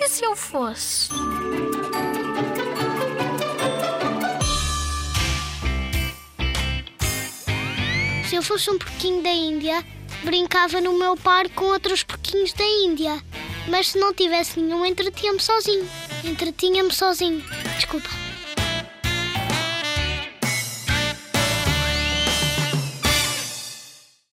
E se eu fosse? Se eu fosse um porquinho da Índia, brincava no meu parque com outros porquinhos da Índia. Mas se não tivesse nenhum, entretinha-me sozinho. Entretinha-me sozinho. Desculpa.